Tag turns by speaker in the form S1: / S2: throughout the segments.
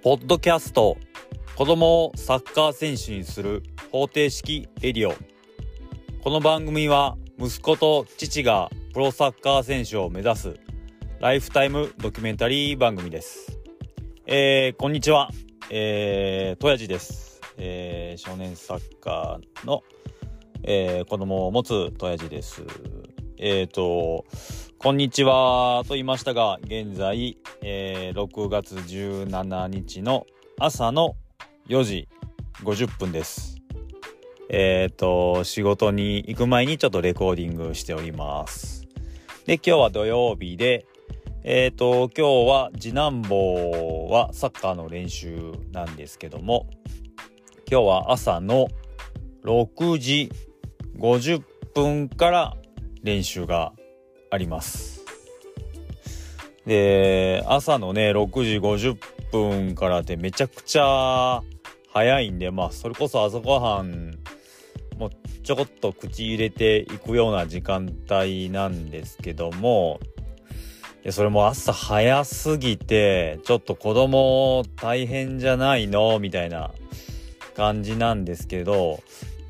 S1: ポッドキャスト子供をサッカー選手にする方程式エリオ。この番組は息子と父がプロサッカー選手を目指すライフタイムドキュメンタリー番組です。えー、こんにちは。えー、とやじです。えー、少年サッカーの、えー、子供を持つとやじです。えっ、ー、とこんにちはと言いましたが、現在、えー、6月17日の朝の4時50分です。えっ、ー、と、仕事に行く前にちょっとレコーディングしております。で、今日は土曜日で、えっ、ー、と、今日は次男坊はサッカーの練習なんですけども、今日は朝の6時50分から練習があります。で、朝のね、6時50分からってめちゃくちゃ早いんで、まあ、それこそ朝ごはん、もうちょこっと口入れていくような時間帯なんですけども、いやそれも朝早すぎて、ちょっと子供大変じゃないの？みたいな感じなんですけど、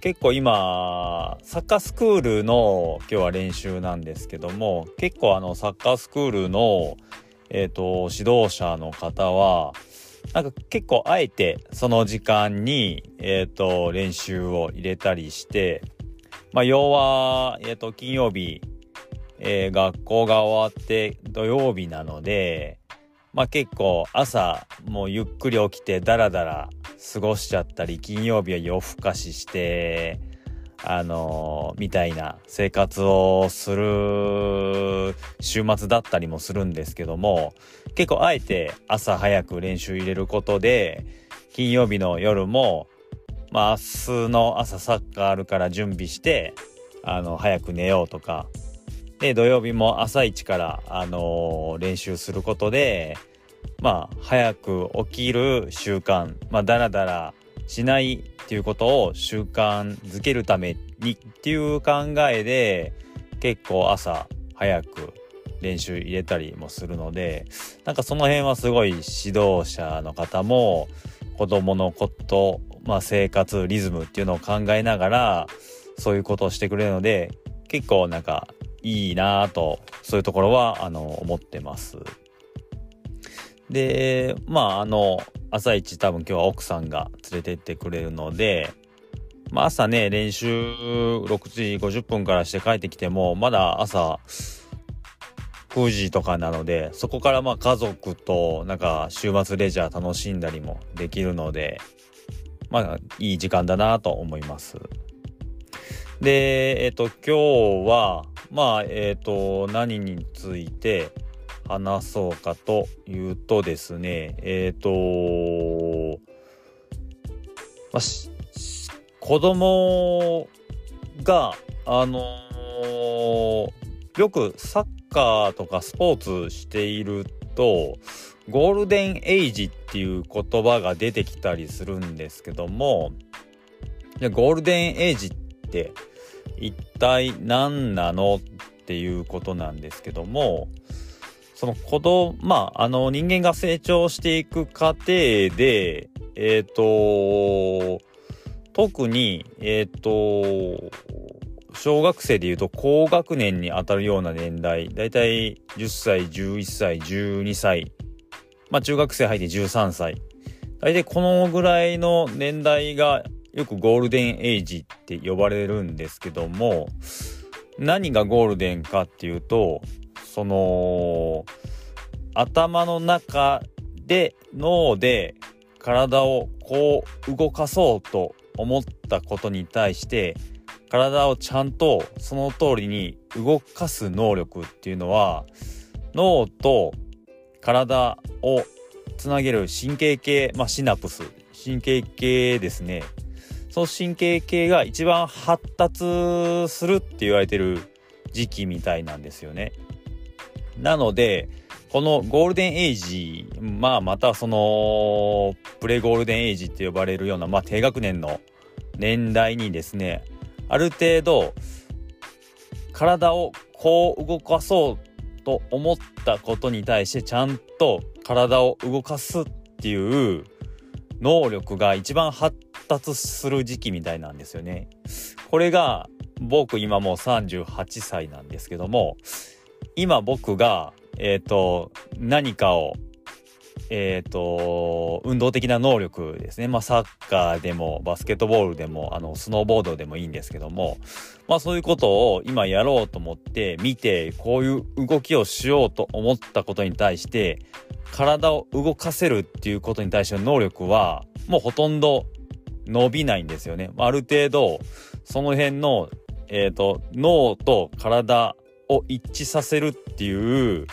S1: 結構今、サッカースクールの今日は練習なんですけども、結構あのサッカースクールの、えっ、ー、と、指導者の方は、なんか結構あえてその時間に、えっ、ー、と、練習を入れたりして、まあ、要は、えっ、ー、と、金曜日、えー、学校が終わって土曜日なので、まあ結構朝もうゆっくり起きてダラダラ過ごしちゃったり金曜日は夜更かししてあのー、みたいな生活をする週末だったりもするんですけども結構あえて朝早く練習入れることで金曜日の夜もまあ明日の朝サッカーあるから準備してあの早く寝ようとかで土曜日も朝一からあのー、練習することでまあ、早く起きる習慣、まあ、だらだらしないっていうことを習慣づけるためにっていう考えで、結構朝早く練習入れたりもするので、なんかその辺はすごい指導者の方も子供のこと、まあ生活リズムっていうのを考えながら、そういうことをしてくれるので、結構なんかいいなぁと、そういうところは、あの、思ってます。で、まあ、あの、朝一多分今日は奥さんが連れてってくれるので、まあ朝ね、練習6時50分からして帰ってきても、まだ朝9時とかなので、そこからまあ家族となんか週末レジャー楽しんだりもできるので、まあいい時間だなと思います。で、えっ、と、今日は、まあ、えっ、と、何について、話そうかというとですね、えっ、ー、と、まあ、子供が、あのー、よくサッカーとかスポーツしていると、ゴールデンエイジっていう言葉が出てきたりするんですけども、ゴールデンエイジって一体何なのっていうことなんですけども、その子供、まあ、あの人間が成長していく過程で、えっ、ー、と、特に、えっ、ー、と、小学生でいうと高学年に当たるような年代、だいたい10歳、11歳、12歳、まあ中学生入って13歳。大体このぐらいの年代がよくゴールデンエイジって呼ばれるんですけども、何がゴールデンかっていうと、その頭の中で脳で体をこう動かそうと思ったことに対して体をちゃんとその通りに動かす能力っていうのは脳と体をつなげる神経系、まあ、シナプス。神経系ですね。その神経系が一番発達するって言われてる時期みたいなんですよね。なので、このゴールデンエイジ、まあまたそのプレゴールデンエイジって呼ばれるような、まあ低学年の年代にですね、ある程度体をこう動かそうと思ったことに対してちゃんと体を動かすっていう能力が一番発達する時期みたいなんですよね。これが僕今もう38歳なんですけども今僕がえっ、ー、と何かをえっ、ー、と運動的な能力ですねまあサッカーでもバスケットボールでもあのスノーボードでもいいんですけどもまあそういうことを今やろうと思って見てこういう動きをしようと思ったことに対して体を動かせるっていうことに対しての能力はもうほとんど伸びないんですよね。ある程度その辺の、えーと、脳と体を一致させるっていう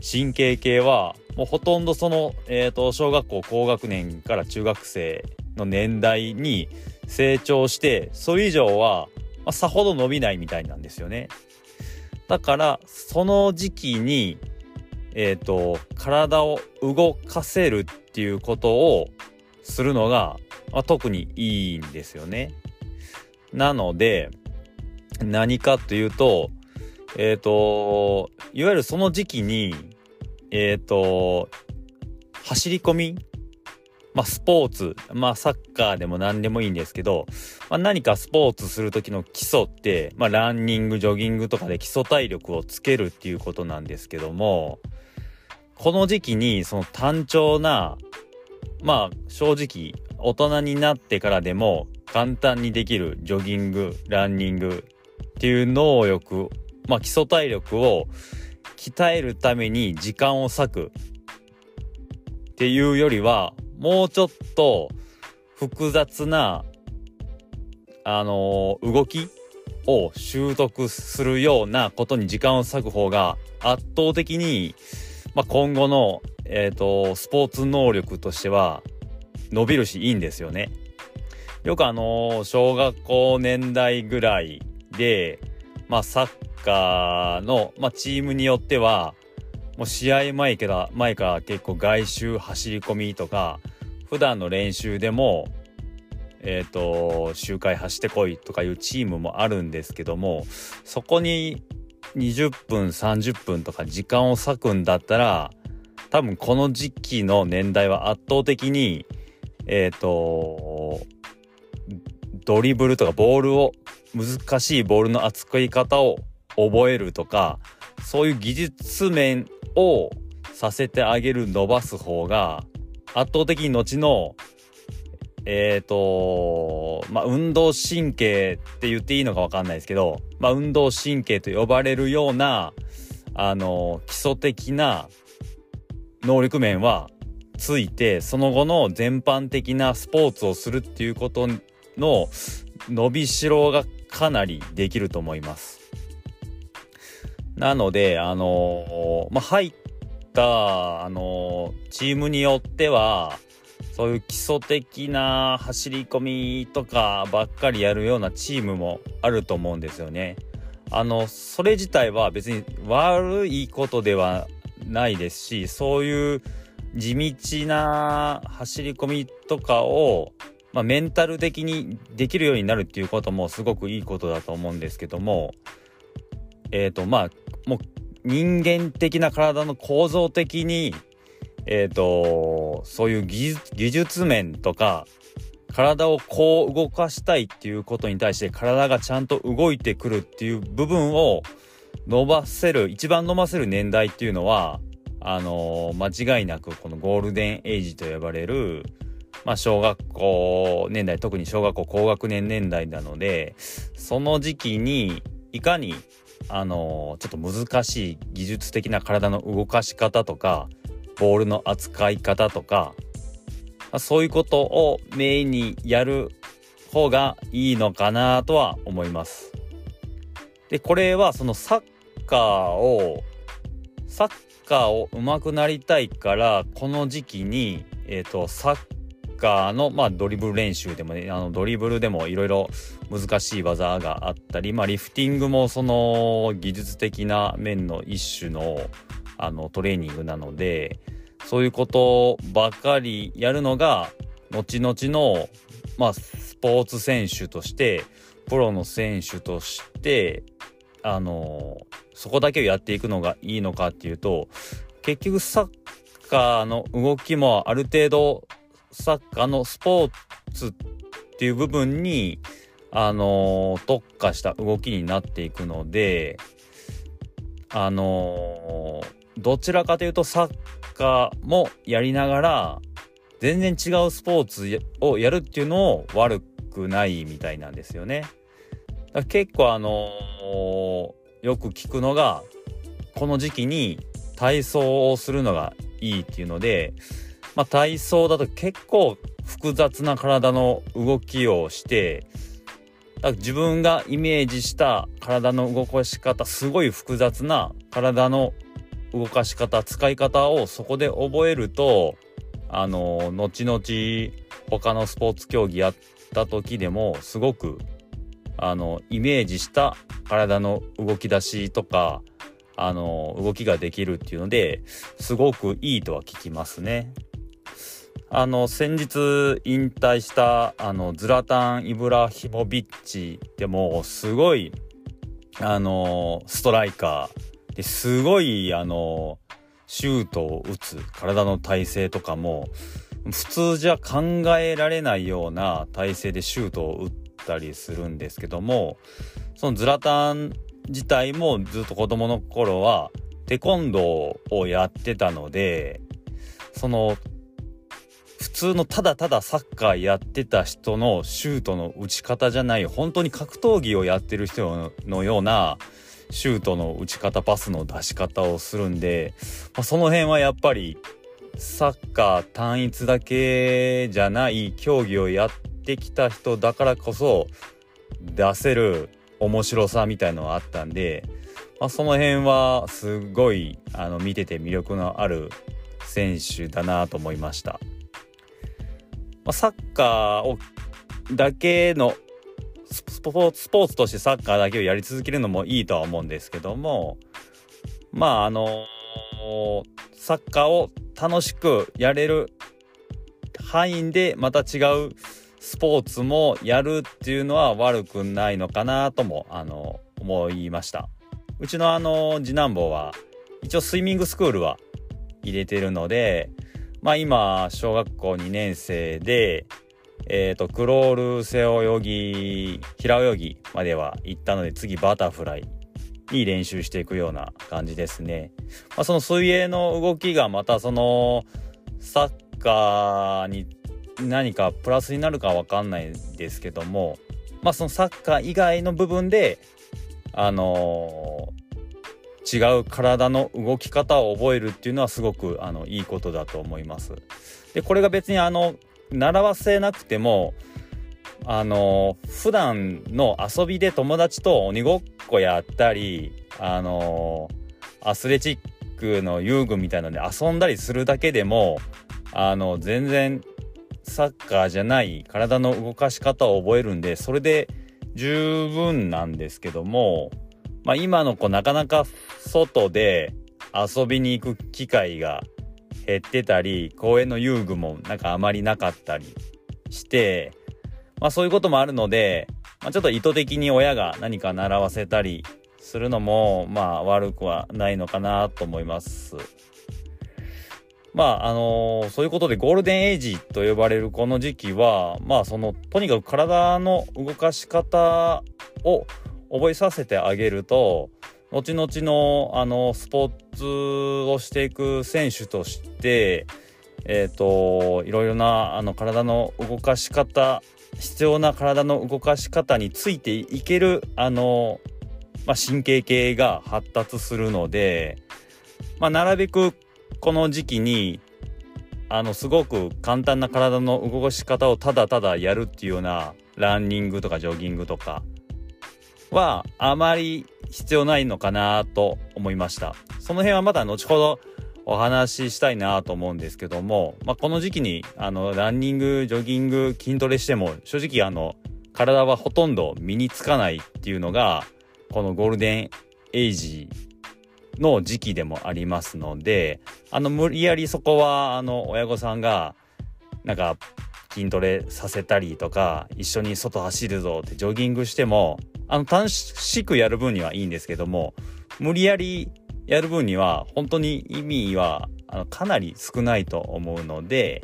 S1: 神経系はもうほとんどその、えーと、小学校高学年から中学生の年代に成長してそれ以上は、まあ、さほど伸びないみたいなんですよね。だからその時期にえっ、ー、と体を動かせるっていうことをするのが、まあ、特にいいんですよね。なので何かというとえっ、ー、といわゆるその時期にえっ、ー、と走り込みまあ、スポーツ、まあ、サッカーでも何でもいいんですけど、まあ、何かスポーツする時の基礎って、まあ、ランニング、ジョギングとかで基礎体力をつけるっていうことなんですけども、この時期にその単調な、まあ、正直、大人になってからでも簡単にできるジョギング、ランニングっていう能力、まあ、基礎体力を鍛えるために時間を割くっていうよりは、もうちょっと複雑な、あのー、動きを習得するようなことに時間を割く方が圧倒的に、まあ、今後の、えっ、ー、と、スポーツ能力としては伸びるしいいんですよね。よくあの、小学校年代ぐらいで、まあ、サッカーの、まあ、チームによっては、もう試合前から前から結構外周走り込みとか普段の練習でもえっ、ー、と周回走ってこいとかいうチームもあるんですけどもそこに20分30分とか時間を割くんだったら多分この時期の年代は圧倒的にえっ、ー、とドリブルとかボールを難しいボールの扱い方を覚えるとかそういう技術面をさせてあげる伸ばす方が圧倒的に後のえっ、ー、とまあ運動神経って言っていいのか分かんないですけど、まあ、運動神経と呼ばれるようなあの基礎的な能力面はついてその後の全般的なスポーツをするっていうことの伸びしろがかなりできると思います。なので、あのー、まあ、入った、あのー、チームによっては、そういう基礎的な走り込みとかばっかりやるようなチームもあると思うんですよね。あの、それ自体は別に悪いことではないですし、そういう地道な走り込みとかを、まあ、メンタル的にできるようになるっていうこともすごくいいことだと思うんですけども、えっ、ー、と、まあ、もう人間的な体の構造的に、えっ、ー、と、そういう技技術面とか、体をこう動かしたいっていうことに対して体がちゃんと動いてくるっていう部分を伸ばせる、一番伸ばせる年代っていうのは、あの、間違いなくこのゴールデンエイジと呼ばれる、まあ、小学校年代、特に小学校高学年年代なので、その時期にいかにあのちょっと難しい技術的な体の動かし方とかボールの扱い方とかそういうことをメインにやる方がいいのかなとは思います。でこれはそのサッカーをサッカーを上手くなりたいからこの時期に、えーと、サッカーの、まあ、ドリブル練習でもねあのドリブルでもいろいろ難しい技があったり、まあ、リフティングもその技術的な面の一種のあのトレーニングなのでそういうことばかりやるのが後々の、まあ、スポーツ選手としてプロの選手としてあのそこだけをやっていくのがいいのかっていうと結局サッカーの動きもある程度サッカーのスポーツっていう部分にあの特化した動きになっていくのであのどちらかというとサッカーもやりながら全然違うスポーツをやるっていうのを悪くないみたいなんですよね。結構あのー、よく聞くのがこの時期に体操をするのがいいっていうので、まあ、体操だと結構複雑な体の動きをして自分がイメージした体の動かし方すごい複雑な体の動かし方使い方をそこで覚えるとあの後々他のスポーツ競技やった時でもすごくあのイメージした体の動き出しとかあの動きができるっていうのですごくいいとは聞きますね。あの先日引退したあのズラタン・イブラヒモビッチでもすごいあのストライカーですごいあのシュートを打つ体の体勢とかも普通じゃ考えられないような体勢でシュートを打ってたりするんですけどもそのズラタン自体もずっと子供の頃はテコンドーをやってたのでその普通のただただサッカーやってた人のシュートの打ち方じゃない本当に格闘技をやってる人のようなシュートの打ち方パスの出し方をするんで、まあ、その辺はやっぱりサッカー単一だけじゃない競技をやってきた人だからこそ出せる面白さみたいのはあったんで、まあ、その辺はすごいあの見てて魅力のある選手だなと思いました。まあ、サッカーをだけのスポスポーツとしてサッカーだけをやり続けるのもいいとは思うんですけどもまああのサッカーを楽しくやれる範囲でまた違うスポーツもやるっていうのは悪くないのかなともあの思いましたうちのあの次男坊は一応スイミングスクールは入れてるのでまあ今小学校2年生でえっ、ー、と、クロール、背泳ぎ、平泳ぎまでは行ったので、次バタフライに練習していくような感じですね。まあ、その水泳の動きがまたその、サッカーに何かプラスになるかわかんないですけども、まあそのサッカー以外の部分で、あのー、違う体の動き方を覚えるっていうのはすごくあのいいことだと思います。でこれが別にあの習わせなくてもあの普段の遊びで友達と鬼ごっこやったりあのアスレチックの遊具みたいなので遊んだりするだけでもあの全然サッカーじゃない体の動かし方を覚えるんでそれで十分なんですけども、まあ、今の子なかなか外で遊びに行く機会が減ってたり公園の遊具もなんかあまりなかったりして、まあ、そういうこともあるので、まあ、ちょっと意図的に親が何か習わせたりするのもまあ悪くはないのかなと思います。まああのー、そういうことでゴールデンエイジと呼ばれるこの時期はまあそのとにかく体の動かし方を覚えさせてあげると後々のあのスポーツをしていく選手としてえっ、ー、といろいろなあの体の動かし方必要な体の動かし方についていけるあの、まあ、神経系が発達するので、まあ、なるべくこの時期にあのすごく簡単な体の動かし方をただただやるっていうようなランニングとかジョギングとかはあまり必要ないのかなと思いました。その辺はまた後ほどお話ししたいなと思うんですけども、まあ、この時期にあのランニングジョギング筋トレしても正直あの体はほとんど身につかないっていうのがこのゴールデンエイジの時期でもありますのであの無理やりそこはあの親御さんがなんか筋トレさせたりとか一緒に外走るぞってジョギングしてもあの楽しくやる分にはいいんですけども無理やりやる分には本当に意味はあのかなり少ないと思うので、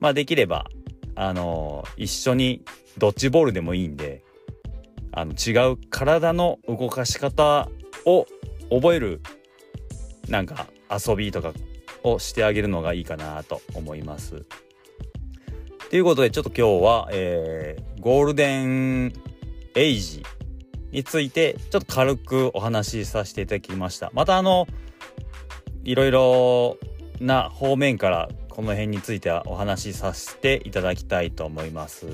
S1: まあ、できればあの一緒にドッジボールでもいいんであの違う体の動かし方を覚えるなんか遊びとかをしてあげるのがいいかなと思います。ということでちょっと今日は、えー、ゴールデンエイジについてちょっと軽くお話しさせていただきました。またあのいろいろな方面からこの辺についてはお話しさせていただきたいと思います。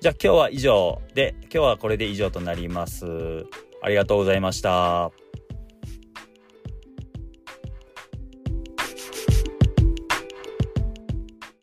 S1: じゃあ今日は以上で今日はこれで以上となります。ありがとうございました。